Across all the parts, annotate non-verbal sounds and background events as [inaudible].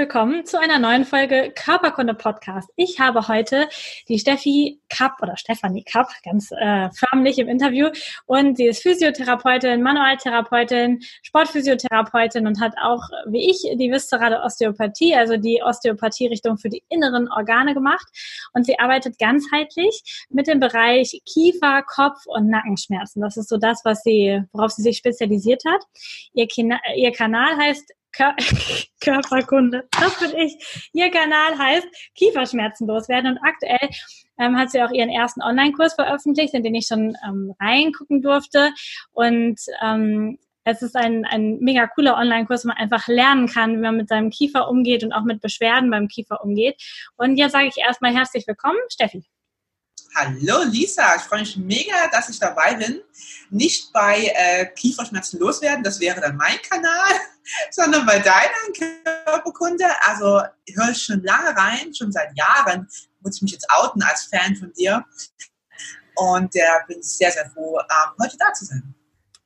Willkommen zu einer neuen Folge Körperkunde Podcast. Ich habe heute die Steffi Kapp oder Stefanie Kapp ganz äh, förmlich im Interview und sie ist Physiotherapeutin, Manualtherapeutin, Sportphysiotherapeutin und hat auch, wie ich, die viszerale Osteopathie, also die Osteopathie-Richtung für die inneren Organe gemacht und sie arbeitet ganzheitlich mit dem Bereich Kiefer, Kopf und Nackenschmerzen. Das ist so das, was sie, worauf sie sich spezialisiert hat. Ihr, Kina ihr Kanal heißt Kör [laughs] Körperkunde. Das bin ich. Ihr Kanal heißt Kieferschmerzen loswerden und aktuell ähm, hat sie auch ihren ersten Online-Kurs veröffentlicht, in den ich schon ähm, reingucken durfte und ähm, es ist ein, ein mega cooler Online-Kurs, wo man einfach lernen kann, wie man mit seinem Kiefer umgeht und auch mit Beschwerden beim Kiefer umgeht. Und jetzt sage ich erstmal herzlich willkommen, Steffi. Hallo Lisa, ich freue mich mega, dass ich dabei bin. Nicht bei äh, Kieferschmerzen loswerden, das wäre dann mein Kanal, [laughs] sondern bei deiner Körperkunde. Also höre ich schon lange rein, schon seit Jahren muss ich mich jetzt outen als Fan von dir. Und äh, bin sehr, sehr froh, ähm, heute da zu sein.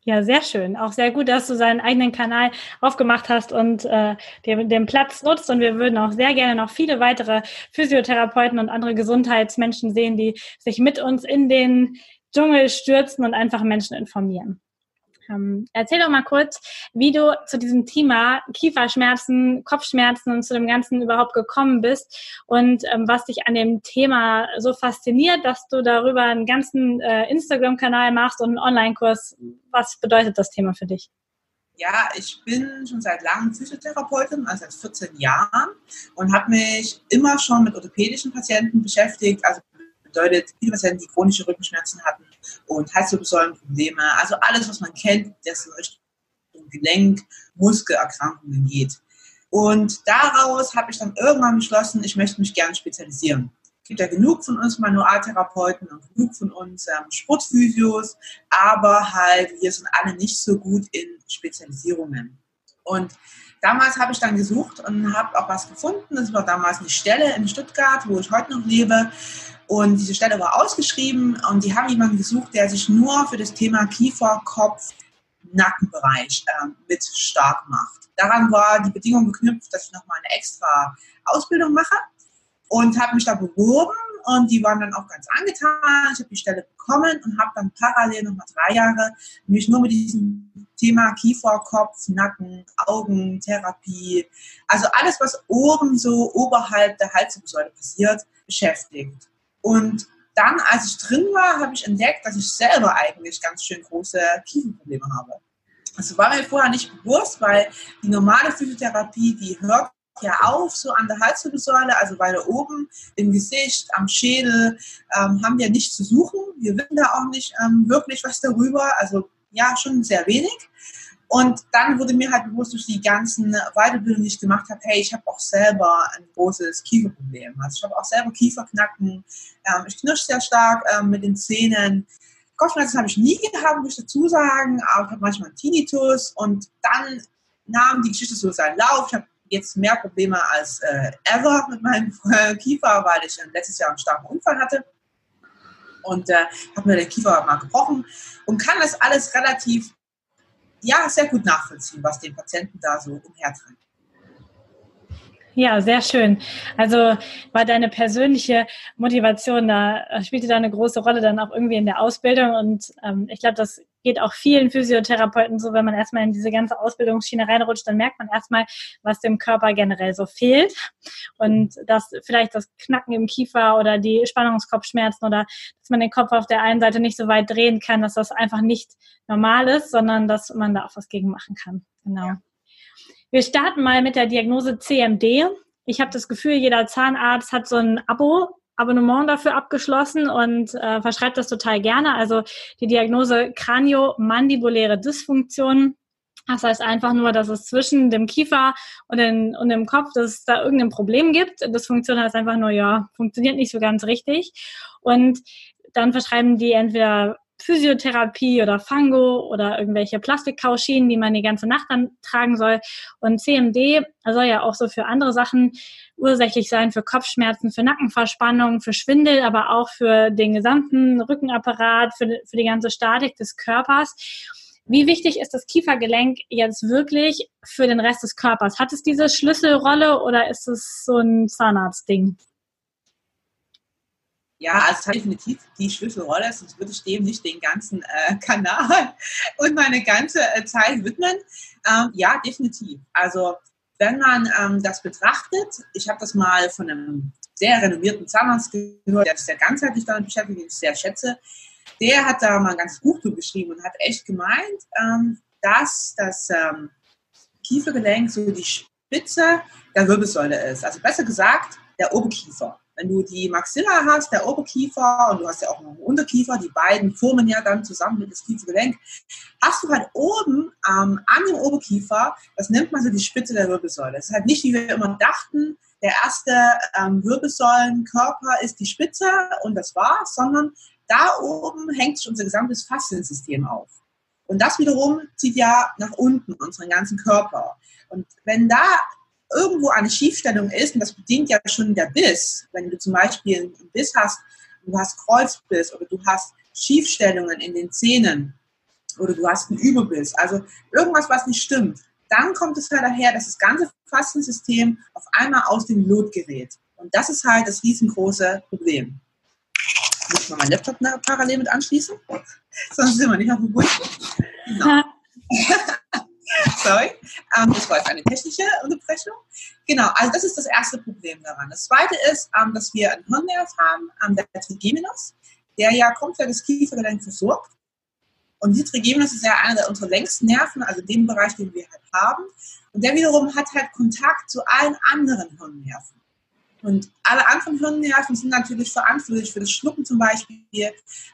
Ja, sehr schön. Auch sehr gut, dass du seinen eigenen Kanal aufgemacht hast und äh, den, den Platz nutzt. Und wir würden auch sehr gerne noch viele weitere Physiotherapeuten und andere Gesundheitsmenschen sehen, die sich mit uns in den Dschungel stürzen und einfach Menschen informieren. Ähm, erzähl doch mal kurz, wie du zu diesem Thema Kieferschmerzen, Kopfschmerzen und zu dem Ganzen überhaupt gekommen bist und ähm, was dich an dem Thema so fasziniert, dass du darüber einen ganzen äh, Instagram-Kanal machst und einen Online-Kurs. Was bedeutet das Thema für dich? Ja, ich bin schon seit langem Physiotherapeutin, also seit 14 Jahren und habe mich immer schon mit orthopädischen Patienten beschäftigt, also bedeutet viele Patienten, die chronische Rückenschmerzen hatten und Halswirbelsäulenprobleme, also alles, was man kennt, das in Richtung Gelenk, Muskelerkrankungen geht. Und daraus habe ich dann irgendwann beschlossen, ich möchte mich gerne spezialisieren. Es gibt ja genug von uns Manualtherapeuten und genug von uns ähm, Sportphysios, aber halt wir sind alle nicht so gut in Spezialisierungen. Und damals habe ich dann gesucht und habe auch was gefunden. Das war damals eine Stelle in Stuttgart, wo ich heute noch lebe. Und diese Stelle war ausgeschrieben und die haben jemanden gesucht, der sich nur für das Thema Kiefer, Kopf, Nackenbereich äh, mit stark macht. Daran war die Bedingung geknüpft, dass ich nochmal eine extra Ausbildung mache und habe mich da beworben und die waren dann auch ganz angetan. Ich habe die Stelle bekommen und habe dann parallel nochmal drei Jahre mich nur mit diesem Thema Kiefer, Kopf, Nacken, Augen, Therapie, also alles, was oben so oberhalb der Halswirbelsäule passiert, beschäftigt. Und dann, als ich drin war, habe ich entdeckt, dass ich selber eigentlich ganz schön große Kieferprobleme habe. Das war mir vorher nicht bewusst, weil die normale Physiotherapie, die hört ja auf, so an der Halswirbelsäule, also weiter oben im Gesicht, am Schädel, ähm, haben wir nichts zu suchen. Wir wissen da auch nicht ähm, wirklich was darüber, also ja, schon sehr wenig. Und dann wurde mir halt bewusst durch die ganzen Weiterbildungen, die ich gemacht habe, hey, ich habe auch selber ein großes Kieferproblem. Also ich habe auch selber Kieferknacken. Ähm, ich knirsche sehr stark ähm, mit den Zähnen. Kopfschmerzen habe ich nie gehabt, muss ich dazu sagen, aber ich habe manchmal einen Tinnitus. Und dann nahm die Geschichte so seinen Lauf. Ich habe jetzt mehr Probleme als äh, ever mit meinem [laughs] Kiefer, weil ich letztes Jahr einen starken Unfall hatte und äh, habe mir den Kiefer mal gebrochen und kann das alles relativ ja, sehr gut nachvollziehen, was den Patienten da so umhertreibt. Ja, sehr schön. Also war deine persönliche Motivation da, spielte da eine große Rolle dann auch irgendwie in der Ausbildung und ähm, ich glaube, das geht auch vielen Physiotherapeuten so, wenn man erstmal in diese ganze Ausbildungsschiene reinrutscht, dann merkt man erstmal, was dem Körper generell so fehlt und dass vielleicht das Knacken im Kiefer oder die Spannungskopfschmerzen oder dass man den Kopf auf der einen Seite nicht so weit drehen kann, dass das einfach nicht normal ist, sondern dass man da auch was gegen machen kann. Genau. Ja. Wir starten mal mit der Diagnose CMD. Ich habe das Gefühl, jeder Zahnarzt hat so ein Abo, Abonnement dafür abgeschlossen und äh, verschreibt das total gerne. Also die Diagnose Kraniomandibuläre Dysfunktion. Das heißt einfach nur, dass es zwischen dem Kiefer und, den, und dem Kopf, dass es da irgendein Problem gibt. Dysfunktion heißt einfach nur, ja, funktioniert nicht so ganz richtig. Und dann verschreiben die entweder Physiotherapie oder Fango oder irgendwelche Plastikkauschinen, die man die ganze Nacht dann tragen soll. Und CMD soll ja auch so für andere Sachen ursächlich sein, für Kopfschmerzen, für Nackenverspannung, für Schwindel, aber auch für den gesamten Rückenapparat, für, für die ganze Statik des Körpers. Wie wichtig ist das Kiefergelenk jetzt wirklich für den Rest des Körpers? Hat es diese Schlüsselrolle oder ist es so ein Zahnarztding? Ja, also es hat definitiv die Schlüsselrolle, sonst würde ich dem nicht den ganzen äh, [laughs] Kanal und meine ganze äh, Zeit widmen. Ähm, ja, definitiv. Also wenn man ähm, das betrachtet, ich habe das mal von einem sehr renommierten Zahnarzt gehört, der sich sehr ganzheitlich damit beschäftigt, den ich sehr schätze, der hat da mal ein ganzes Buch drüber geschrieben und hat echt gemeint, ähm, dass das ähm, Kiefergelenk so die Spitze der Wirbelsäule ist. Also besser gesagt, der Oberkiefer. Wenn du die Maxilla hast, der Oberkiefer und du hast ja auch noch einen Unterkiefer, die beiden formen ja dann zusammen mit das Kiefergelenk, hast du halt oben ähm, an dem Oberkiefer, das nennt man so die Spitze der Wirbelsäule. Das ist halt nicht, wie wir immer dachten, der erste ähm, Wirbelsäulenkörper ist die Spitze und das war's, sondern da oben hängt sich unser gesamtes Fasziensystem auf. Und das wiederum zieht ja nach unten unseren ganzen Körper. Und wenn da irgendwo eine Schiefstellung ist, und das bedingt ja schon der Biss, wenn du zum Beispiel einen Biss hast, du hast Kreuzbiss oder du hast Schiefstellungen in den Zähnen oder du hast einen Überbiss, also irgendwas, was nicht stimmt, dann kommt es halt daher, dass das ganze Fastensystem auf einmal aus dem Lot gerät. Und das ist halt das riesengroße Problem. Muss ich mal meinen Laptop parallel mit anschließen? [laughs] Sonst sind wir nicht auf dem Bund. Genau. [laughs] [laughs] [laughs] Sorry. Ähm, das war jetzt eine technische Unterbrechung. Genau, also das ist das erste Problem daran. Das zweite ist, ähm, dass wir einen Hirnnerv haben, ähm, der Trigeminus, der ja komplett das Kiefergelenk versorgt. Und die Trigeminus ist ja einer der unserer längsten Nerven, also dem Bereich, den wir halt haben. Und der wiederum hat halt Kontakt zu allen anderen Hirnnerven. Und alle anderen Hirnnerven sind natürlich verantwortlich für das Schlucken zum Beispiel,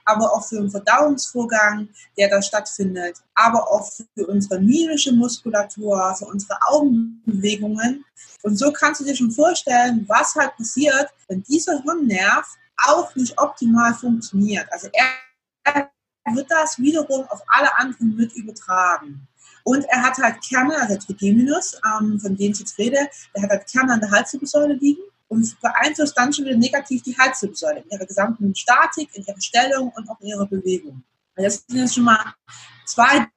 aber auch für den Verdauungsvorgang, der da stattfindet, aber auch für unsere mimische Muskulatur, für unsere Augenbewegungen. Und so kannst du dir schon vorstellen, was halt passiert, wenn dieser Hirnnerv auch nicht optimal funktioniert. Also er wird das wiederum auf alle anderen mit übertragen. Und er hat halt Kerne, also der Trigeminus, ähm, von denen ich jetzt rede, der hat halt Kerne an der Halswirbelsäule liegen und beeinflusst dann schon wieder negativ die Halswirbelsäule in ihrer gesamten Statik, in ihrer Stellung und auch in ihrer Bewegung. Das sind jetzt schon mal zwei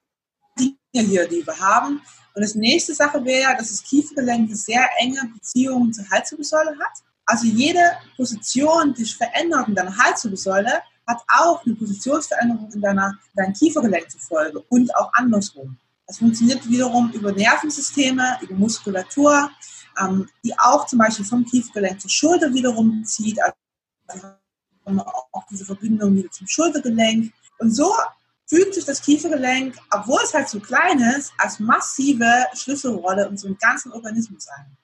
Dinge hier, die wir haben. Und das nächste Sache wäre, dass das Kiefergelenk eine sehr enge Beziehung zur Halswirbelsäule hat. Also jede Position, die sich verändert in deiner Halswirbelsäule, hat auch eine Positionsveränderung in, deiner, in deinem Kiefergelenk zur Folge und auch andersrum. Das funktioniert wiederum über Nervensysteme, über Muskulatur, ähm, die auch zum Beispiel vom Kiefergelenk zur Schulter wiederum zieht. Also auch diese Verbindung wieder zum Schultergelenk. Und so fügt sich das Kiefergelenk, obwohl es halt so klein ist, als massive Schlüsselrolle in unserem ganzen Organismus ein.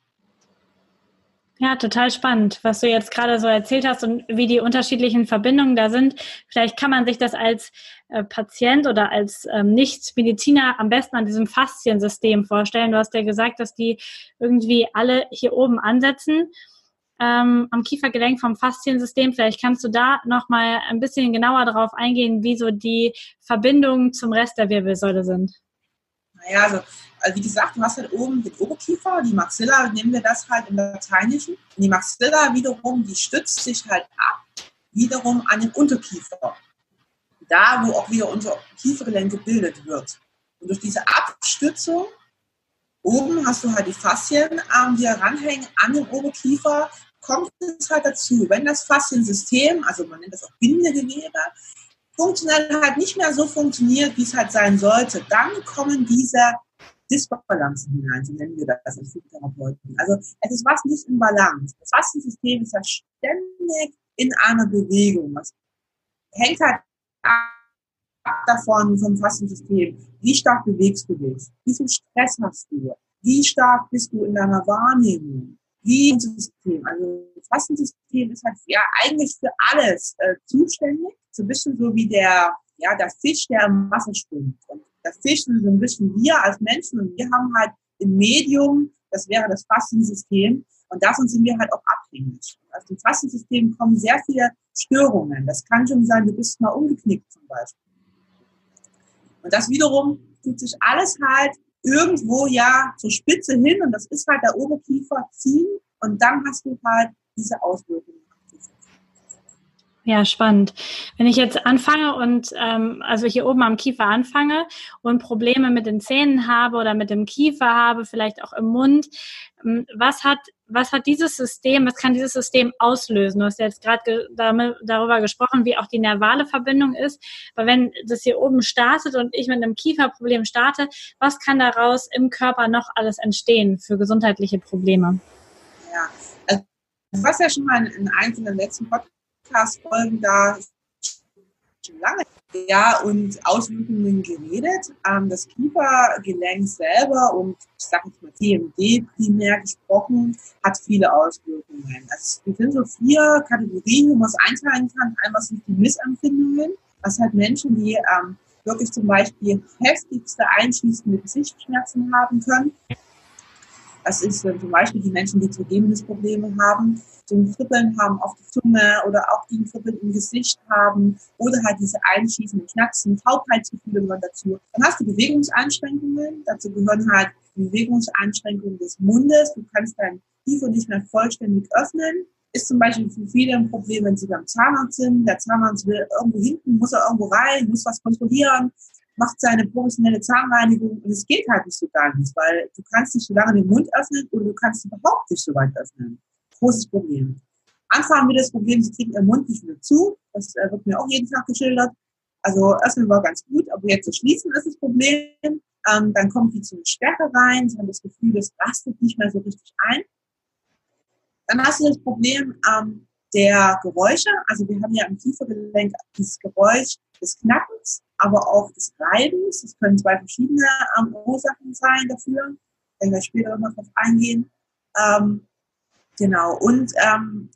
Ja, total spannend, was du jetzt gerade so erzählt hast und wie die unterschiedlichen Verbindungen da sind. Vielleicht kann man sich das als äh, Patient oder als ähm, Nicht-Mediziner am besten an diesem Fasziensystem vorstellen. Du hast ja gesagt, dass die irgendwie alle hier oben ansetzen ähm, am Kiefergelenk vom Fasziensystem. Vielleicht kannst du da nochmal ein bisschen genauer darauf eingehen, wie so die Verbindungen zum Rest der Wirbelsäule sind. Naja, also, also wie gesagt, du hast halt oben den Oberkiefer, die Maxilla, nehmen wir das halt im Lateinischen. Und die Maxilla wiederum, die stützt sich halt ab, wiederum an den Unterkiefer. Da, wo auch wieder unser Kiefergelenk gebildet wird. Und durch diese Abstützung oben hast du halt die Faszien, ähm, die heranhängen an den Oberkiefer, kommt es halt dazu, wenn das Fasziensystem, also man nennt das auch Bindegewebe, funktionell halt nicht mehr so funktioniert, wie es halt sein sollte, dann kommen diese Disbalancen hinein, so nennen wir das als Physiotherapeuten. Also es ist was nicht in Balance. Das Fastensystem ist ja ständig in einer Bewegung. Das hängt halt ab davon vom Fastensystem. Wie stark bewegst du dich? Wie viel Stress hast du? Wie stark bist du in deiner Wahrnehmung? Wie ein System? Also das Fastensystem ist halt ja eigentlich für alles äh, zuständig so ein bisschen so wie der, ja, der Fisch, der im Wasser schwimmt. Und der Fisch sind so ein bisschen wir als Menschen und wir haben halt im Medium, das wäre das Fastensystem, und davon sind wir halt auch abhängig. Aus dem Fastensystem kommen sehr viele Störungen. Das kann schon sein, du bist mal umgeknickt zum Beispiel. Und das wiederum tut sich alles halt irgendwo ja zur Spitze hin und das ist halt der Oberkiefer ziehen und dann hast du halt diese Auswirkungen. Ja, spannend. Wenn ich jetzt anfange und ähm, also hier oben am Kiefer anfange und Probleme mit den Zähnen habe oder mit dem Kiefer habe, vielleicht auch im Mund, ähm, was hat was hat dieses System, was kann dieses System auslösen? Du hast ja jetzt gerade ge darüber gesprochen, wie auch die nervale Verbindung ist. Aber wenn das hier oben startet und ich mit einem Kieferproblem starte, was kann daraus im Körper noch alles entstehen für gesundheitliche Probleme? Ja, also, du hast ja schon mal in einzelnen letzten Podcast-Folgen da schon lange ja, und Auswirkungen geredet. Ähm, das Kiefergelenk selber und ich sage jetzt mal TMD primär gesprochen, hat viele Auswirkungen. Also es sind so vier Kategorien, wo man es einteilen kann. Einmal sind die Missempfindungen, was halt Menschen, die ähm, wirklich zum Beispiel heftigste einschließende Gesichtsschmerzen haben können. Das ist äh, zum Beispiel die Menschen, die Trigeminusprobleme haben, so ein Kribbeln haben auf der Zunge oder auch die ein Kribbeln im Gesicht haben oder halt diese einschießenden Knacksen, Taubheitsgefühle gehören dazu. Dann hast du Bewegungseinschränkungen, dazu gehören halt Bewegungseinschränkungen des Mundes. Du kannst dein Kiefer nicht mehr vollständig öffnen. Ist zum Beispiel für viele ein Problem, wenn sie beim Zahnarzt sind. Der Zahnarzt will irgendwo hinten, muss er irgendwo rein, muss was kontrollieren, macht seine professionelle Zahnreinigung und es geht halt nicht so ganz, weil du kannst nicht so lange den Mund öffnen oder du kannst überhaupt nicht so weit öffnen. Großes Problem. Anfangen wir das Problem, sie kriegen ihren Mund nicht mehr zu. Das äh, wird mir auch jeden Tag geschildert. Also öffnen war ganz gut, aber jetzt zu schließen ist das Problem. Ähm, dann kommt die zu Stärke rein, sie haben das Gefühl, das rastet nicht mehr so richtig ein. Dann hast du das Problem ähm, der Geräusche. Also wir haben ja im Kiefergelenk dieses Geräusch des Knackens aber auch des Reibens. Das können zwei verschiedene ähm, Ursachen sein dafür. Da werden wir später noch drauf eingehen. Ähm, genau. Und ähm,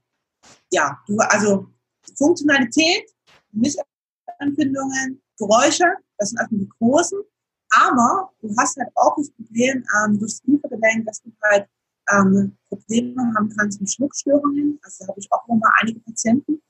ja, du, also Funktionalität, Missempfindungen, Geräusche, das sind erstmal die großen. Aber du hast halt auch das Problem ähm, durch das Kiefergelenk, dass du halt ähm, Probleme haben kannst mit Schluckstörungen. Also da habe ich auch noch mal einige Patienten,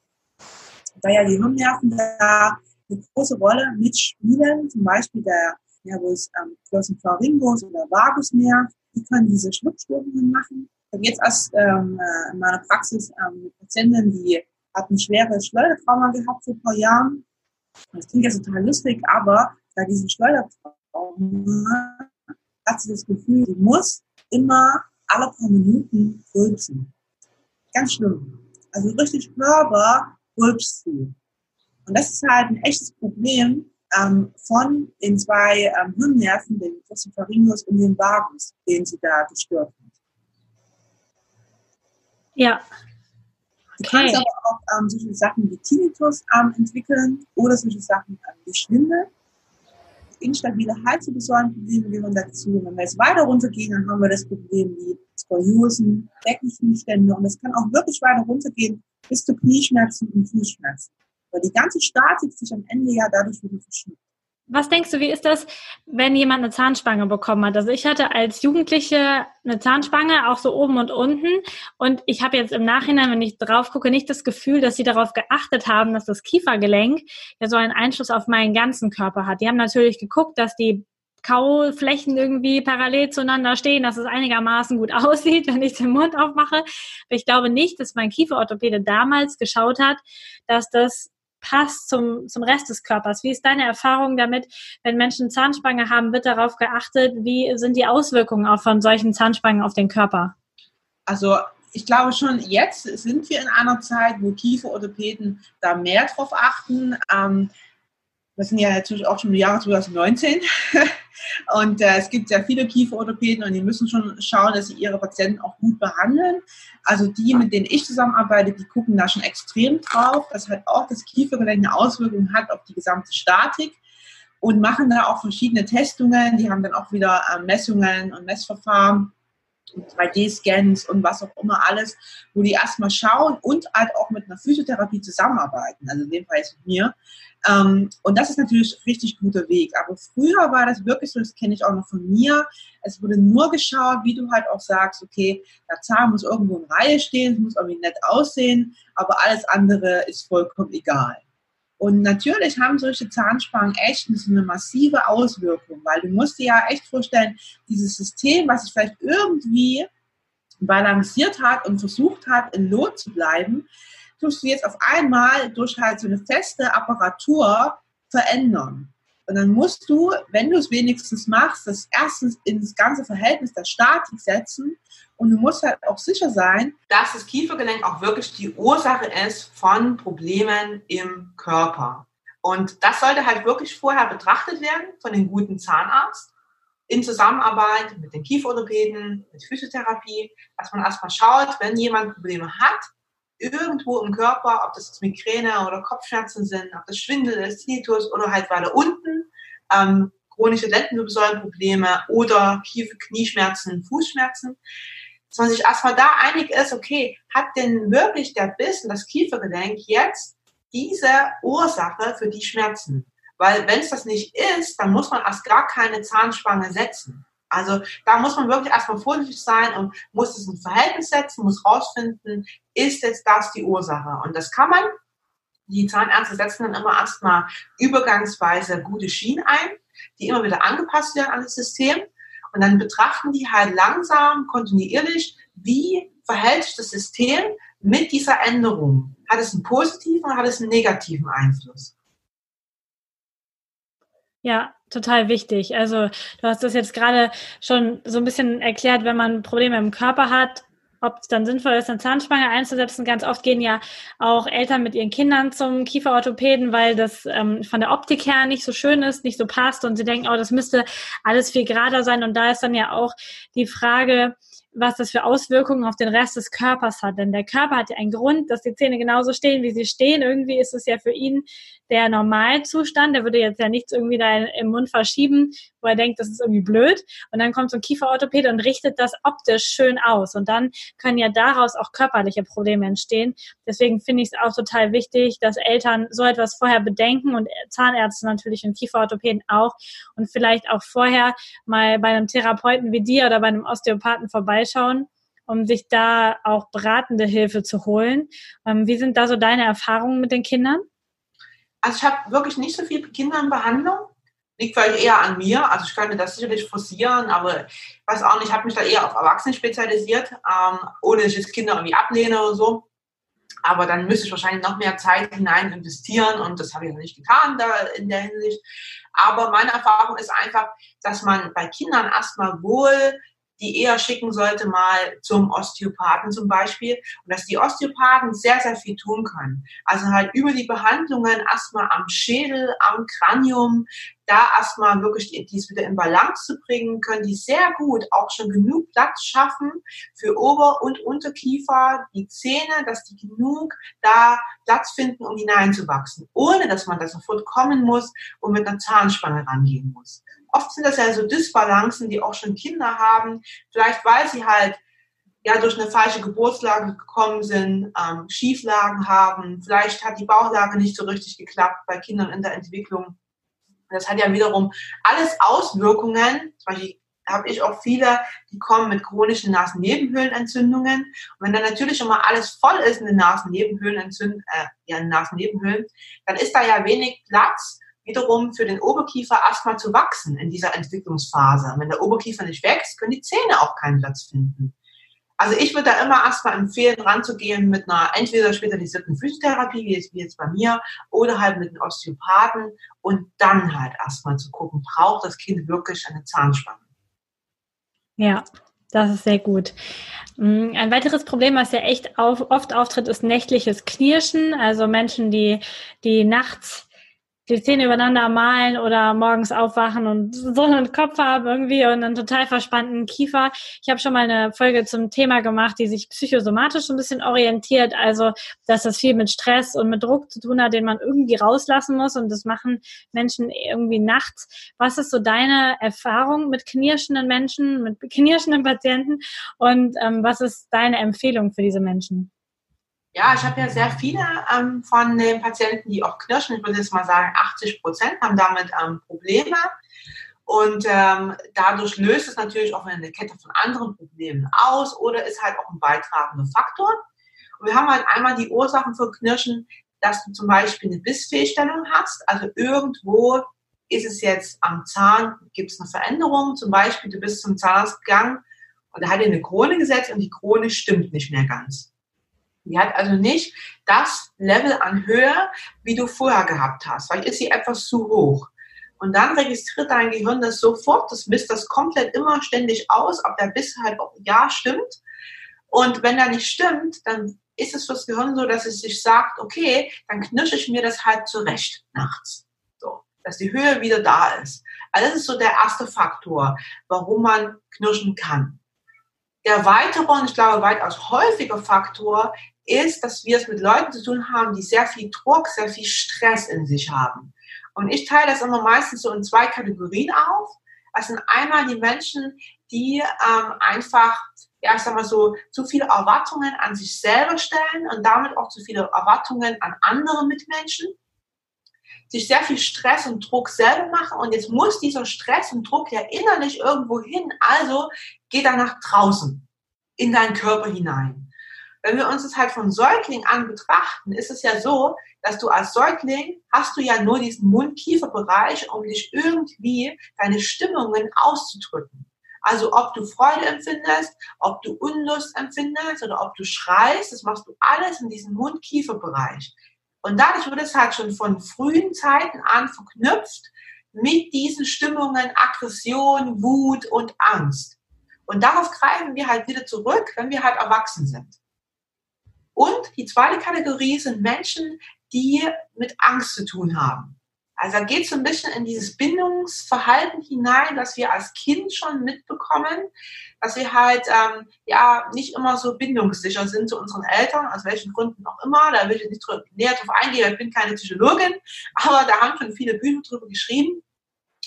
da ja die Hirnnerven da eine große Rolle mitspielen, zum Beispiel der Nervus ähm, Pharyngus oder Vagusnerv, die können diese Schluckstörungen machen. Ich habe jetzt erst ähm, äh, in meiner Praxis ähm, eine Patientin, die hat ein schweres Schleudertrauma gehabt vor ein paar Jahren. Das klingt jetzt total lustig, aber bei diesem Schleudertrauma hat sie das Gefühl, sie muss immer alle paar Minuten rülpsen. Ganz schlimm. Also richtig hörbar rülpst sie. Und das ist halt ein echtes Problem ähm, von den zwei ähm, Hirnnerven, den Pharyngus und den Vagus, den sie da gestört hat. Ja. Du kannst aber auch ähm, solche Sachen wie Tinnitus ähm, entwickeln oder solche Sachen ähm, wie Schwindel. Instabile Halswirbelsäulenprobleme gehören dazu. Wenn wir jetzt weiter runtergehen, dann haben wir das Problem wie Skoliosen, Beckenzustände und es kann auch wirklich weiter runtergehen bis zu Knieschmerzen und Fußschmerzen. Weil die ganze Statik sich am Ende ja dadurch wieder verschiebt. Was denkst du, wie ist das, wenn jemand eine Zahnspange bekommen hat? Also ich hatte als Jugendliche eine Zahnspange, auch so oben und unten. Und ich habe jetzt im Nachhinein, wenn ich drauf gucke, nicht das Gefühl, dass sie darauf geachtet haben, dass das Kiefergelenk ja so einen Einfluss auf meinen ganzen Körper hat. Die haben natürlich geguckt, dass die Kauflächen irgendwie parallel zueinander stehen, dass es einigermaßen gut [laughs] aussieht, wenn ich den Mund aufmache. Aber ich glaube nicht, dass mein Kieferorthopäde damals geschaut hat, dass das passt zum, zum Rest des Körpers. Wie ist deine Erfahrung damit, wenn Menschen Zahnspange haben, wird darauf geachtet, wie sind die Auswirkungen auch von solchen Zahnspangen auf den Körper? Also ich glaube schon, jetzt sind wir in einer Zeit, wo Kieferorthopäden da mehr drauf achten. Ähm, wir sind ja natürlich auch schon im Jahre 2019 [laughs] und äh, es gibt sehr viele Kieferorthopäden und die müssen schon schauen, dass sie ihre Patienten auch gut behandeln. Also die, mit denen ich zusammenarbeite, die gucken da schon extrem drauf, dass halt auch das Kiefergelenk eine Auswirkung hat auf die gesamte Statik und machen da auch verschiedene Testungen. Die haben dann auch wieder äh, Messungen und Messverfahren 3D-Scans und was auch immer alles, wo die erstmal schauen und halt auch mit einer Physiotherapie zusammenarbeiten, also in dem Fall jetzt mit mir. Ähm, und das ist natürlich ein richtig guter Weg. Aber früher war das wirklich so, das kenne ich auch noch von mir. Es wurde nur geschaut, wie du halt auch sagst, okay, der Zahn muss irgendwo in Reihe stehen, es muss irgendwie nett aussehen, aber alles andere ist vollkommen egal. Und natürlich haben solche Zahnspangen echt eine massive Auswirkung, weil du musst dir ja echt vorstellen, dieses System, was sich vielleicht irgendwie balanciert hat und versucht hat, in Lot zu bleiben, tust du jetzt auf einmal durch halt so eine feste Apparatur verändern. Und dann musst du, wenn du es wenigstens machst, das erstens ins ganze Verhältnis der Statik setzen und du musst halt auch sicher sein, dass das Kiefergelenk auch wirklich die Ursache ist von Problemen im Körper. Und das sollte halt wirklich vorher betrachtet werden von dem guten Zahnarzt in Zusammenarbeit mit den Kieferorthopäden, mit Physiotherapie, dass man erstmal schaut, wenn jemand Probleme hat, irgendwo im Körper, ob das Migräne oder Kopfschmerzen sind, ob das Schwindel ist, Tinnitus oder halt weiter unten, ähm, chronische Lendenwirbelsäulenprobleme oder Kiefer, Knieschmerzen, Fußschmerzen, dass man sich erstmal da einig ist, okay, hat denn wirklich der Biss und das Kiefergelenk jetzt diese Ursache für die Schmerzen? Weil wenn es das nicht ist, dann muss man erst gar keine Zahnspange setzen. Also da muss man wirklich erstmal vorsichtig sein und muss es in Verhältnis setzen, muss rausfinden, ist jetzt das die Ursache? Und das kann man. Die Zahnärzte setzen dann immer erstmal übergangsweise gute Schienen ein, die immer wieder angepasst werden an das System. Und dann betrachten die halt langsam, kontinuierlich, wie verhält sich das System mit dieser Änderung? Hat es einen positiven oder hat es einen negativen Einfluss? Ja, total wichtig. Also du hast das jetzt gerade schon so ein bisschen erklärt, wenn man Probleme im Körper hat, ob es dann sinnvoll ist, eine Zahnspange einzusetzen. Ganz oft gehen ja auch Eltern mit ihren Kindern zum Kieferorthopäden, weil das ähm, von der Optik her nicht so schön ist, nicht so passt und sie denken, oh, das müsste alles viel gerader sein. Und da ist dann ja auch die Frage, was das für Auswirkungen auf den Rest des Körpers hat. Denn der Körper hat ja einen Grund, dass die Zähne genauso stehen, wie sie stehen. Irgendwie ist es ja für ihn der Normalzustand. Der würde jetzt ja nichts irgendwie da im Mund verschieben, wo er denkt, das ist irgendwie blöd. Und dann kommt so ein Kieferorthopäde und richtet das optisch schön aus. Und dann können ja daraus auch körperliche Probleme entstehen. Deswegen finde ich es auch total wichtig, dass Eltern so etwas vorher bedenken und Zahnärzte natürlich und Kieferorthopäden auch und vielleicht auch vorher mal bei einem Therapeuten wie dir oder bei einem Osteopathen vorbeischauen um sich da auch beratende Hilfe zu holen. Ähm, wie sind da so deine Erfahrungen mit den Kindern? Also ich habe wirklich nicht so viele Kinder in Behandlung. Liegt vielleicht eher an mir. Also ich könnte das sicherlich forcieren, aber ich weiß auch nicht, ich habe mich da eher auf Erwachsene spezialisiert, ähm, ohne dass ich jetzt Kinder irgendwie ablehne oder so. Aber dann müsste ich wahrscheinlich noch mehr Zeit hinein investieren und das habe ich noch nicht getan da in der Hinsicht. Aber meine Erfahrung ist einfach, dass man bei Kindern erstmal wohl die eher schicken sollte mal zum Osteopathen zum Beispiel und dass die Osteopathen sehr, sehr viel tun können. Also halt über die Behandlungen erstmal am Schädel, am Kranium, da erstmal wirklich dies wieder in Balance zu bringen, können die sehr gut auch schon genug Platz schaffen für Ober- und Unterkiefer, die Zähne, dass die genug da Platz finden, um hineinzuwachsen, ohne dass man da sofort kommen muss und mit einer Zahnspange rangehen muss. Oft sind das ja so Disbalancen, die auch schon Kinder haben, vielleicht weil sie halt ja durch eine falsche Geburtslage gekommen sind, ähm, Schieflagen haben, vielleicht hat die Bauchlage nicht so richtig geklappt bei Kindern in der Entwicklung. Das hat ja wiederum alles Auswirkungen. Zum Beispiel habe ich auch viele, die kommen mit chronischen Nasennebenhöhlenentzündungen. Und wenn dann natürlich mal alles voll ist in den Nasennebenhöhlenentzündungen, äh, ja, Nasennebenhöhlen, dann ist da ja wenig Platz wiederum für den Oberkiefer erstmal zu wachsen in dieser Entwicklungsphase. Wenn der Oberkiefer nicht wächst, können die Zähne auch keinen Platz finden. Also ich würde da immer erstmal empfehlen, ranzugehen mit einer entweder spezialisierten Physiotherapie, wie jetzt, wie jetzt bei mir, oder halt mit einem Osteopathen und dann halt erstmal zu gucken, braucht das Kind wirklich eine Zahnspange? Ja, das ist sehr gut. Mm, ein weiteres Problem, was ja echt auf, oft auftritt, ist nächtliches Knirschen. Also Menschen, die, die nachts die Zähne übereinander malen oder morgens aufwachen und so einen Kopf haben irgendwie und einen total verspannten Kiefer. Ich habe schon mal eine Folge zum Thema gemacht, die sich psychosomatisch ein bisschen orientiert, also dass das viel mit Stress und mit Druck zu tun hat, den man irgendwie rauslassen muss und das machen Menschen irgendwie nachts. Was ist so deine Erfahrung mit knirschenden Menschen, mit knirschenden Patienten und ähm, was ist deine Empfehlung für diese Menschen? Ja, ich habe ja sehr viele ähm, von den Patienten, die auch knirschen. Ich würde jetzt mal sagen, 80 Prozent haben damit ähm, Probleme. Und ähm, dadurch löst es natürlich auch eine Kette von anderen Problemen aus oder ist halt auch ein beitragender Faktor. Und wir haben halt einmal die Ursachen für Knirschen. dass du zum Beispiel eine Bissfehlstellung hast, also irgendwo ist es jetzt am Zahn, gibt es eine Veränderung, zum Beispiel du bist zum Zahnarzt gegangen und er hat dir eine Krone gesetzt und die Krone stimmt nicht mehr ganz. Die hat also nicht das Level an Höhe, wie du vorher gehabt hast. Vielleicht ist sie etwas zu hoch. Und dann registriert dein Gehirn das sofort, das misst das komplett immer ständig aus, ob der Biss halt auch ja stimmt. Und wenn er nicht stimmt, dann ist es fürs Gehirn so, dass es sich sagt, okay, dann knirsche ich mir das halt zurecht nachts. So, dass die Höhe wieder da ist. Also das ist so der erste Faktor, warum man knirschen kann. Der weitere und ich glaube weitaus häufiger Faktor ist, dass wir es mit Leuten zu tun haben, die sehr viel Druck, sehr viel Stress in sich haben. Und ich teile das immer meistens so in zwei Kategorien auf. Das sind einmal die Menschen, die ähm, einfach, ja, ich sag mal so, zu viele Erwartungen an sich selber stellen und damit auch zu viele Erwartungen an andere Mitmenschen, sich sehr viel Stress und Druck selber machen und jetzt muss dieser Stress und Druck ja innerlich irgendwo hin, also geht er nach draußen in deinen Körper hinein. Wenn wir uns das halt von Säugling an betrachten, ist es ja so, dass du als Säugling hast du ja nur diesen Mund-Kiefer-Bereich, um dich irgendwie deine Stimmungen auszudrücken. Also ob du Freude empfindest, ob du Unlust empfindest oder ob du schreist, das machst du alles in diesem Mund-Kiefer-Bereich. Und dadurch wird es halt schon von frühen Zeiten an verknüpft mit diesen Stimmungen Aggression, Wut und Angst. Und darauf greifen wir halt wieder zurück, wenn wir halt erwachsen sind. Und die zweite Kategorie sind Menschen, die mit Angst zu tun haben. Also da geht es so ein bisschen in dieses Bindungsverhalten hinein, das wir als Kind schon mitbekommen, dass wir halt ähm, ja nicht immer so bindungssicher sind zu unseren Eltern, aus welchen Gründen auch immer. Da will ich nicht näher drauf eingehen, ich bin keine Psychologin, [laughs] aber da haben schon viele Bücher drüber geschrieben.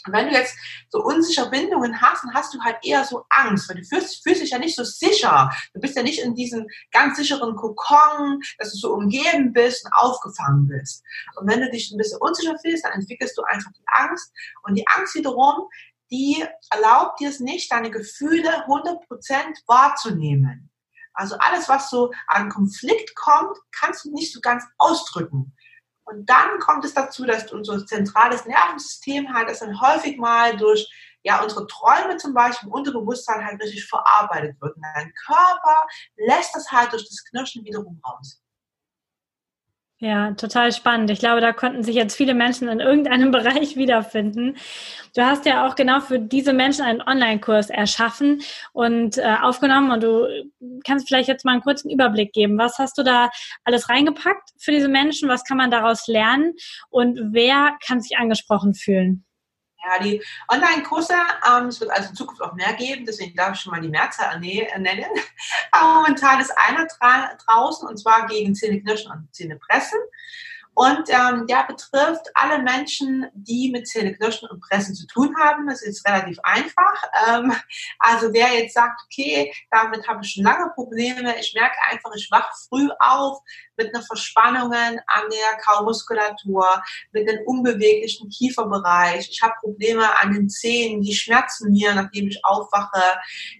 Und wenn du jetzt so unsichere Bindungen hast, dann hast du halt eher so Angst, weil du fühlst, fühlst dich ja nicht so sicher. Du bist ja nicht in diesem ganz sicheren Kokon, dass du so umgeben bist und aufgefangen bist. Und wenn du dich ein bisschen unsicher fühlst, dann entwickelst du einfach die Angst. Und die Angst wiederum, die erlaubt dir es nicht, deine Gefühle 100% wahrzunehmen. Also alles, was so an Konflikt kommt, kannst du nicht so ganz ausdrücken. Und dann kommt es dazu, dass unser zentrales Nervensystem halt das dann häufig mal durch ja, unsere Träume zum Beispiel im Unterbewusstsein halt richtig verarbeitet wird. Und dein Körper lässt das halt durch das Knirschen wiederum raus. Ja, total spannend. Ich glaube, da konnten sich jetzt viele Menschen in irgendeinem [laughs] Bereich wiederfinden. Du hast ja auch genau für diese Menschen einen Online-Kurs erschaffen und äh, aufgenommen und du kannst vielleicht jetzt mal einen kurzen Überblick geben. Was hast du da alles reingepackt für diese Menschen? Was kann man daraus lernen und wer kann sich angesprochen fühlen? Ja, die Online-Kurse, ähm, es wird also in Zukunft auch mehr geben, deswegen darf ich schon mal die Mehrzahl nennen. Aber [laughs] momentan ist einer draußen und zwar gegen Zähneknirschen und Zähnepressen. Und ähm, der betrifft alle Menschen, die mit Zähneknirschen und Pressen zu tun haben. Das ist relativ einfach. Ähm, also wer jetzt sagt, okay, damit habe ich schon lange Probleme, ich merke einfach, ich wache früh auf mit einer Verspannungen an der Kaumuskulatur, mit einem unbeweglichen Kieferbereich. Ich habe Probleme an den Zähnen, die schmerzen mir, nachdem ich aufwache.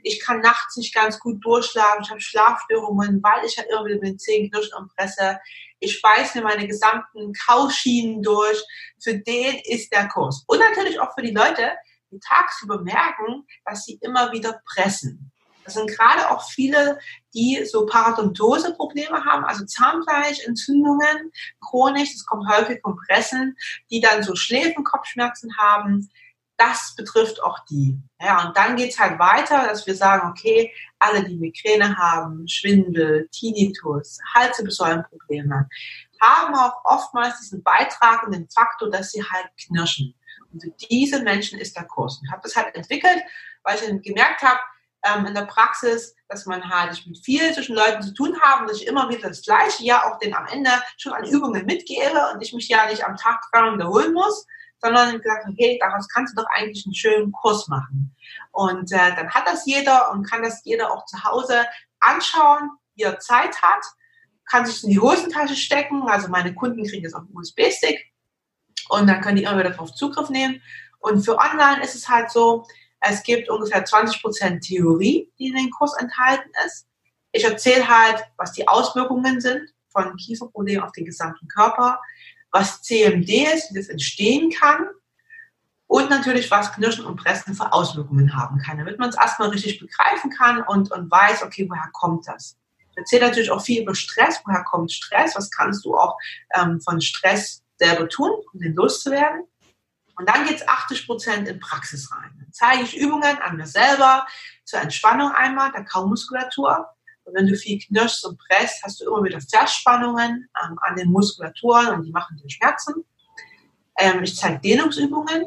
Ich kann nachts nicht ganz gut durchschlafen. Ich habe Schlafstörungen, weil ich ja irgendwie mit Zähnen knirschen und presse ich mir meine gesamten Kauschienen durch. Für den ist der Kurs. Und natürlich auch für die Leute, die tagsüber merken, dass sie immer wieder pressen. Das sind gerade auch viele, die so Parodontose-Probleme haben, also Zahnfleischentzündungen, chronisch, das kommt häufig vom Pressen, die dann so Schläfenkopfschmerzen haben das betrifft auch die. Ja, und dann geht's halt weiter, dass wir sagen, okay, alle, die Migräne haben, Schwindel, Tinnitus, Halswirbelsäulenprobleme, haben auch oftmals diesen beitragenden Faktor, dass sie halt knirschen. Und für diese Menschen ist der Kurs. Ich habe das halt entwickelt, weil ich gemerkt habe, ähm, in der Praxis, dass man halt mit vielen zwischen Leuten zu tun haben, dass ich immer wieder das Gleiche, ja auch den am Ende schon an Übungen mitgebe und ich mich ja nicht am Tag dran wiederholen muss, sondern gesagt, hey, daraus kannst du doch eigentlich einen schönen Kurs machen. Und äh, dann hat das jeder und kann das jeder auch zu Hause anschauen, wie er Zeit hat, kann sich in die Hosentasche stecken. Also meine Kunden kriegen das auf dem USB-Stick und dann können die immer wieder darauf Zugriff nehmen. Und für online ist es halt so, es gibt ungefähr 20% Theorie, die in den Kurs enthalten ist. Ich erzähle halt, was die Auswirkungen sind von Kieferproblemen auf den gesamten Körper, was CMD ist, wie das entstehen kann und natürlich, was Knirschen und Pressen für Auswirkungen haben kann, damit man es erstmal richtig begreifen kann und, und weiß, okay, woher kommt das? Ich erzähle natürlich auch viel über Stress, woher kommt Stress, was kannst du auch ähm, von Stress selber tun, um den loszuwerden. Und dann geht es 80 Prozent in Praxis rein. Dann zeige ich Übungen an mir selber zur Entspannung einmal der Kaumuskulatur. Und wenn du viel knirschst und presst, hast du immer wieder Verspannungen ähm, an den Muskulaturen und die machen dir Schmerzen. Ähm, ich zeige Dehnungsübungen.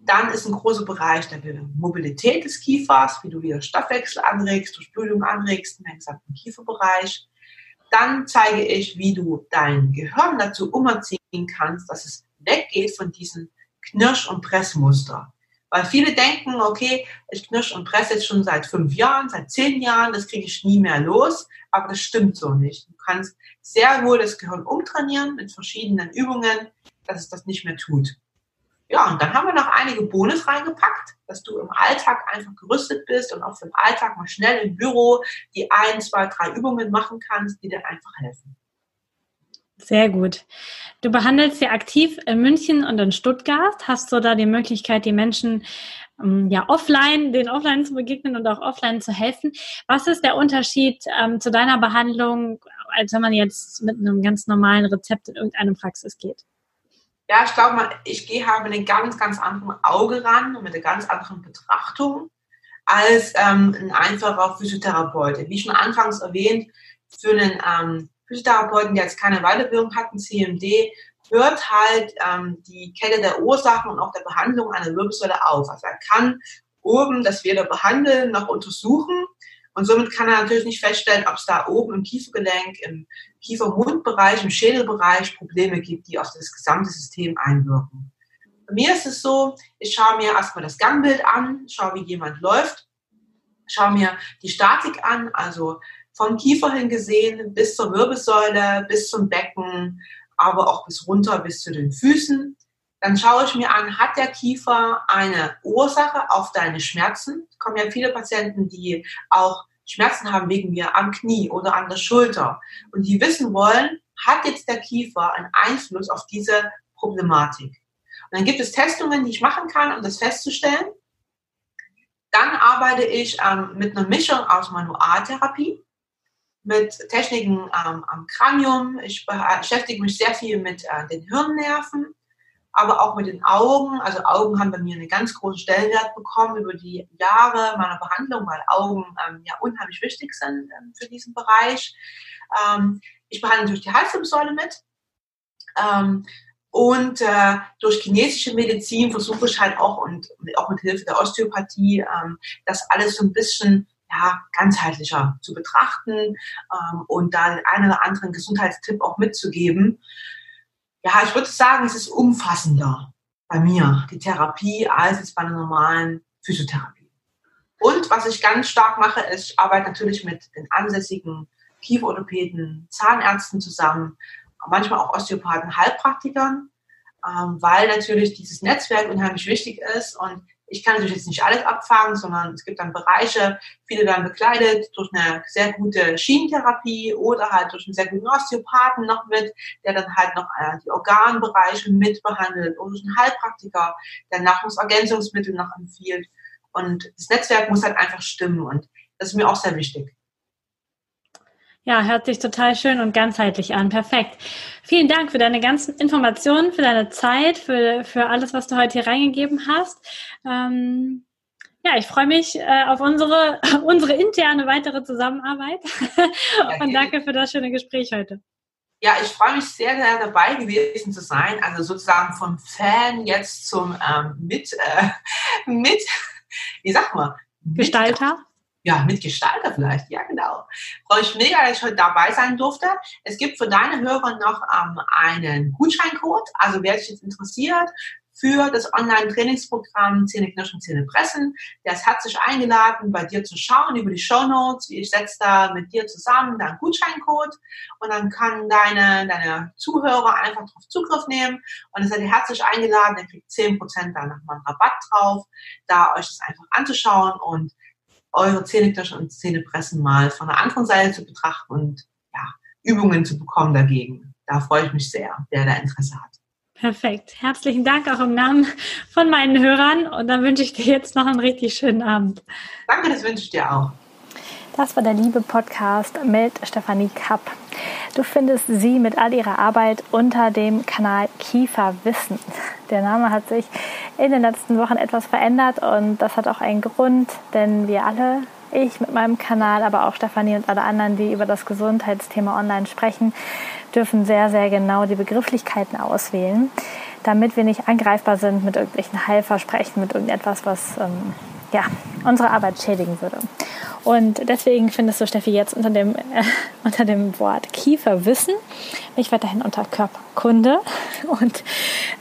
Dann ist ein großer Bereich der Mobilität des Kiefers, wie du wieder Stoffwechsel anregst, Durchblutung anregst, im gesamten Kieferbereich. Dann zeige ich, wie du dein Gehirn dazu umerziehen kannst, dass es weggeht von diesen Knirsch- und Pressmuster. Weil viele denken, okay, ich knirsch und presse jetzt schon seit fünf Jahren, seit zehn Jahren, das kriege ich nie mehr los. Aber das stimmt so nicht. Du kannst sehr wohl das Gehirn umtrainieren mit verschiedenen Übungen, dass es das nicht mehr tut. Ja, und dann haben wir noch einige Bonus reingepackt, dass du im Alltag einfach gerüstet bist und auch für den Alltag mal schnell im Büro die ein, zwei, drei Übungen machen kannst, die dir einfach helfen. Sehr gut. Du behandelst ja aktiv in München und in Stuttgart. Hast du da die Möglichkeit, die Menschen ähm, ja offline, den offline zu begegnen und auch offline zu helfen? Was ist der Unterschied ähm, zu deiner Behandlung, als wenn man jetzt mit einem ganz normalen Rezept in irgendeine Praxis geht? Ja, ich glaube ich gehe halt mit einem ganz, ganz anderen Auge ran und mit einer ganz anderen Betrachtung als ähm, ein einfacher Physiotherapeut. Wie schon anfangs erwähnt, für einen ähm, Physiotherapeuten, der jetzt keine Weiterbildung hat, ein CMD, hört halt ähm, die Kette der Ursachen und auch der Behandlung einer Wirbelsäule auf. Also er kann oben das weder behandeln noch untersuchen und somit kann er natürlich nicht feststellen, ob es da oben im Kiefergelenk, im Kiefermundbereich, im Schädelbereich Probleme gibt, die auf das gesamte System einwirken. Bei mir ist es so, ich schaue mir erstmal das Gangbild an, schaue, wie jemand läuft, schaue mir die Statik an, also vom Kiefer hin gesehen bis zur Wirbelsäule, bis zum Becken, aber auch bis runter bis zu den Füßen. Dann schaue ich mir an, hat der Kiefer eine Ursache auf deine Schmerzen? Es kommen ja viele Patienten, die auch Schmerzen haben wegen mir am Knie oder an der Schulter und die wissen wollen, hat jetzt der Kiefer einen Einfluss auf diese Problematik? Und dann gibt es Testungen, die ich machen kann, um das festzustellen. Dann arbeite ich ähm, mit einer Mischung aus Manualtherapie mit Techniken ähm, am Kranium. Ich beschäftige mich sehr viel mit äh, den Hirnnerven, aber auch mit den Augen. Also Augen haben bei mir einen ganz großen Stellenwert bekommen über die Jahre meiner Behandlung, weil Augen ähm, ja unheimlich wichtig sind ähm, für diesen Bereich. Ähm, ich behandle durch die Halswirbelsäule mit. Ähm, und äh, durch chinesische Medizin versuche ich halt auch und auch mit Hilfe der Osteopathie ähm, das alles so ein bisschen ja, ganzheitlicher zu betrachten ähm, und da den einen oder anderen Gesundheitstipp auch mitzugeben. Ja, ich würde sagen, es ist umfassender bei mir, die Therapie, als es bei einer normalen Physiotherapie. Und was ich ganz stark mache, ist, ich arbeite natürlich mit den ansässigen Kieferorthopäden, Zahnärzten zusammen, manchmal auch Osteopathen, Heilpraktikern, ähm, weil natürlich dieses Netzwerk unheimlich wichtig ist und ich kann natürlich jetzt nicht alles abfangen, sondern es gibt dann Bereiche, viele werden bekleidet durch eine sehr gute Schienentherapie oder halt durch einen sehr guten Osteopathen noch mit, der dann halt noch äh, die Organbereiche mit behandelt oder durch einen Heilpraktiker, der Nahrungsergänzungsmittel noch empfiehlt. Und das Netzwerk muss halt einfach stimmen und das ist mir auch sehr wichtig. Ja, hört sich total schön und ganzheitlich an. Perfekt. Vielen Dank für deine ganzen Informationen, für deine Zeit, für, für alles, was du heute hier reingegeben hast. Ähm, ja, ich freue mich äh, auf unsere, [laughs] unsere interne weitere Zusammenarbeit [laughs] und danke für das schöne Gespräch heute. Ja, ich freue mich sehr, sehr dabei gewesen zu sein. Also sozusagen vom Fan jetzt zum ähm, mit, äh, [laughs] mit, wie sagt man? Gestalter ja, Mitgestalter vielleicht, ja genau. Freue ich mega, dass ich heute dabei sein durfte. Es gibt für deine Hörer noch ähm, einen Gutscheincode, also wer sich jetzt interessiert für das Online-Trainingsprogramm Zähne knirschen, Zähne pressen, der ist herzlich eingeladen, bei dir zu schauen über die Show Notes. Ich setze da mit dir zusammen deinen Gutscheincode und dann kann deine, deine Zuhörer einfach darauf Zugriff nehmen und dann seid ihr herzlich eingeladen, ihr kriegt 10% da nochmal einen Rabatt drauf, da euch das einfach anzuschauen und eure Zähneknirschen und Zähnepressen mal von der anderen Seite zu betrachten und ja, Übungen zu bekommen dagegen. Da freue ich mich sehr, wer da Interesse hat. Perfekt. Herzlichen Dank auch im Namen von meinen Hörern und dann wünsche ich dir jetzt noch einen richtig schönen Abend. Danke, das wünsche ich dir auch. Das war der Liebe Podcast mit Stefanie Kapp. Du findest sie mit all ihrer Arbeit unter dem Kanal Kiefer Wissen. Der Name hat sich in den letzten Wochen etwas verändert und das hat auch einen Grund, denn wir alle, ich mit meinem Kanal, aber auch Stefanie und alle anderen, die über das Gesundheitsthema online sprechen, dürfen sehr, sehr genau die Begrifflichkeiten auswählen, damit wir nicht angreifbar sind mit irgendwelchen Heilversprechen, mit irgendetwas, was ähm, ja, unsere Arbeit schädigen würde. Und deswegen findest du Steffi jetzt unter dem, äh, unter dem Wort Kieferwissen, mich weiterhin unter Körperkunde. Und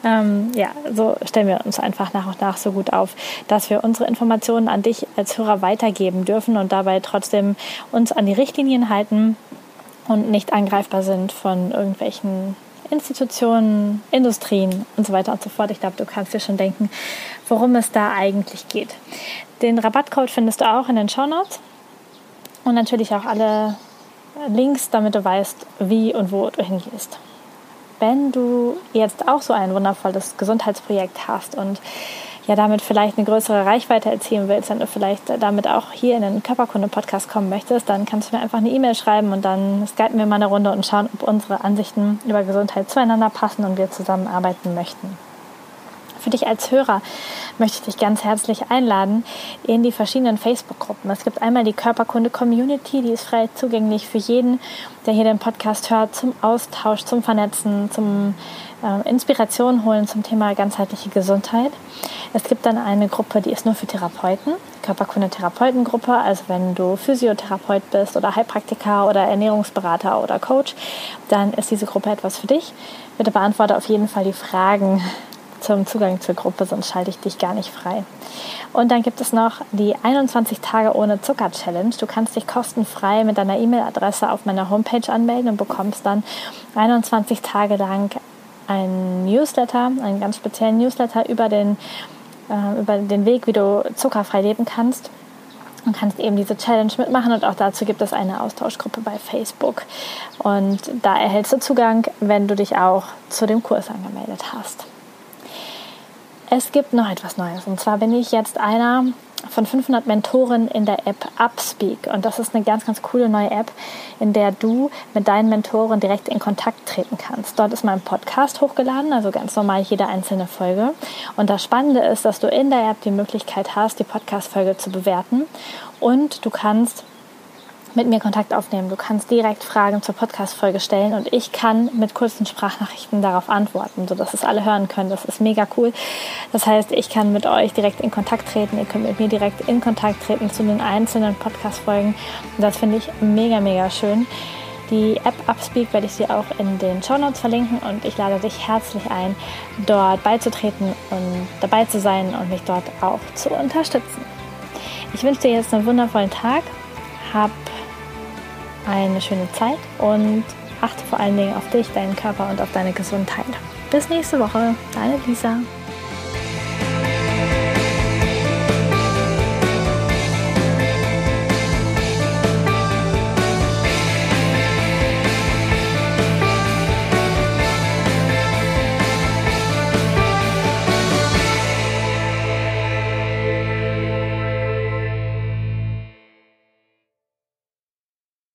ähm, ja, so stellen wir uns einfach nach und nach so gut auf, dass wir unsere Informationen an dich als Hörer weitergeben dürfen und dabei trotzdem uns an die Richtlinien halten und nicht angreifbar sind von irgendwelchen Institutionen, Industrien und so weiter und so fort. Ich glaube, du kannst dir schon denken, worum es da eigentlich geht. Den Rabattcode findest du auch in den Show Notes und natürlich auch alle Links, damit du weißt, wie und wo du hingehst. Wenn du jetzt auch so ein wundervolles Gesundheitsprojekt hast und ja damit vielleicht eine größere Reichweite erzielen willst, wenn du vielleicht damit auch hier in den Körperkunde-Podcast kommen möchtest, dann kannst du mir einfach eine E-Mail schreiben und dann skypen wir mal eine Runde und schauen, ob unsere Ansichten über Gesundheit zueinander passen und wir zusammenarbeiten möchten. Für dich als Hörer möchte ich dich ganz herzlich einladen in die verschiedenen Facebook-Gruppen. Es gibt einmal die Körperkunde-Community, die ist frei zugänglich für jeden, der hier den Podcast hört, zum Austausch, zum Vernetzen, zum äh, Inspiration holen zum Thema ganzheitliche Gesundheit. Es gibt dann eine Gruppe, die ist nur für Therapeuten, Körperkunde-Therapeutengruppe. Also wenn du Physiotherapeut bist oder Heilpraktiker oder Ernährungsberater oder Coach, dann ist diese Gruppe etwas für dich. Bitte beantworte auf jeden Fall die Fragen zum Zugang zur Gruppe, sonst schalte ich dich gar nicht frei. Und dann gibt es noch die 21 Tage ohne Zucker Challenge. Du kannst dich kostenfrei mit deiner E-Mail-Adresse auf meiner Homepage anmelden und bekommst dann 21 Tage lang einen Newsletter, einen ganz speziellen Newsletter über den, äh, über den Weg, wie du zuckerfrei leben kannst und kannst eben diese Challenge mitmachen und auch dazu gibt es eine Austauschgruppe bei Facebook. Und da erhältst du Zugang, wenn du dich auch zu dem Kurs angemeldet hast. Es gibt noch etwas Neues. Und zwar bin ich jetzt einer von 500 Mentoren in der App Upspeak. Und das ist eine ganz, ganz coole neue App, in der du mit deinen Mentoren direkt in Kontakt treten kannst. Dort ist mein Podcast hochgeladen, also ganz normal jede einzelne Folge. Und das Spannende ist, dass du in der App die Möglichkeit hast, die Podcast-Folge zu bewerten. Und du kannst mit mir Kontakt aufnehmen. Du kannst direkt Fragen zur Podcast-Folge stellen und ich kann mit kurzen Sprachnachrichten darauf antworten, sodass es alle hören können. Das ist mega cool. Das heißt, ich kann mit euch direkt in Kontakt treten. Ihr könnt mit mir direkt in Kontakt treten zu den einzelnen Podcast-Folgen. Das finde ich mega, mega schön. Die App Upspeak werde ich dir auch in den Show Notes verlinken und ich lade dich herzlich ein, dort beizutreten und dabei zu sein und mich dort auch zu unterstützen. Ich wünsche dir jetzt einen wundervollen Tag. Hab eine schöne Zeit und achte vor allen Dingen auf dich, deinen Körper und auf deine Gesundheit. Bis nächste Woche, deine Lisa.